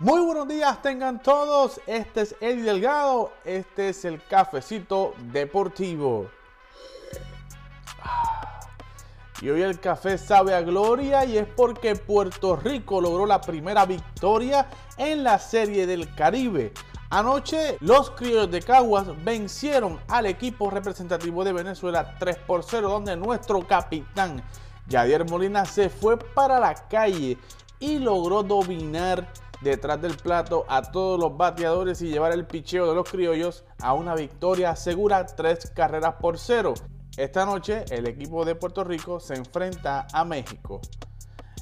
Muy buenos días tengan todos, este es Eddie Delgado, este es el cafecito deportivo. Y hoy el café sabe a gloria y es porque Puerto Rico logró la primera victoria en la Serie del Caribe. Anoche los criollos de Caguas vencieron al equipo representativo de Venezuela 3 por 0 donde nuestro capitán Yadier Molina se fue para la calle y logró dominar detrás del plato a todos los bateadores y llevar el picheo de los criollos a una victoria segura, tres carreras por cero. Esta noche el equipo de Puerto Rico se enfrenta a México.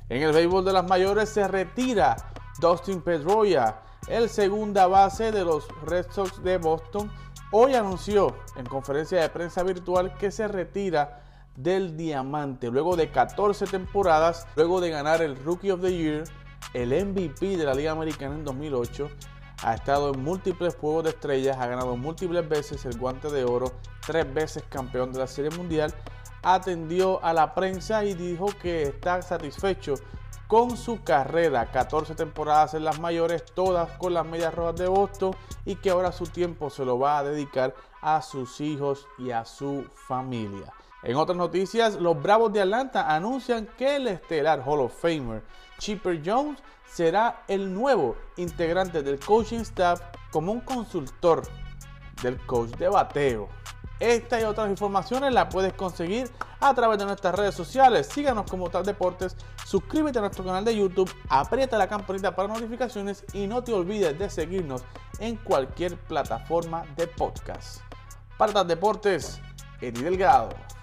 En el béisbol de las mayores se retira Dustin Pedroia, el segunda base de los Red Sox de Boston. Hoy anunció en conferencia de prensa virtual que se retira del diamante luego de 14 temporadas, luego de ganar el Rookie of the Year el MVP de la Liga Americana en 2008, ha estado en múltiples Juegos de Estrellas, ha ganado múltiples veces el guante de oro, tres veces campeón de la Serie Mundial, atendió a la prensa y dijo que está satisfecho con su carrera, 14 temporadas en las mayores, todas con las medias rojas de Boston y que ahora su tiempo se lo va a dedicar a sus hijos y a su familia. En otras noticias, los Bravos de Atlanta anuncian que el estelar Hall of Famer Chipper Jones será el nuevo integrante del coaching staff como un consultor del coach de bateo. Esta y otras informaciones las puedes conseguir a través de nuestras redes sociales. Síganos como Tal Deportes, suscríbete a nuestro canal de YouTube, aprieta la campanita para notificaciones y no te olvides de seguirnos en cualquier plataforma de podcast. Para Tal Deportes, Eddie Delgado.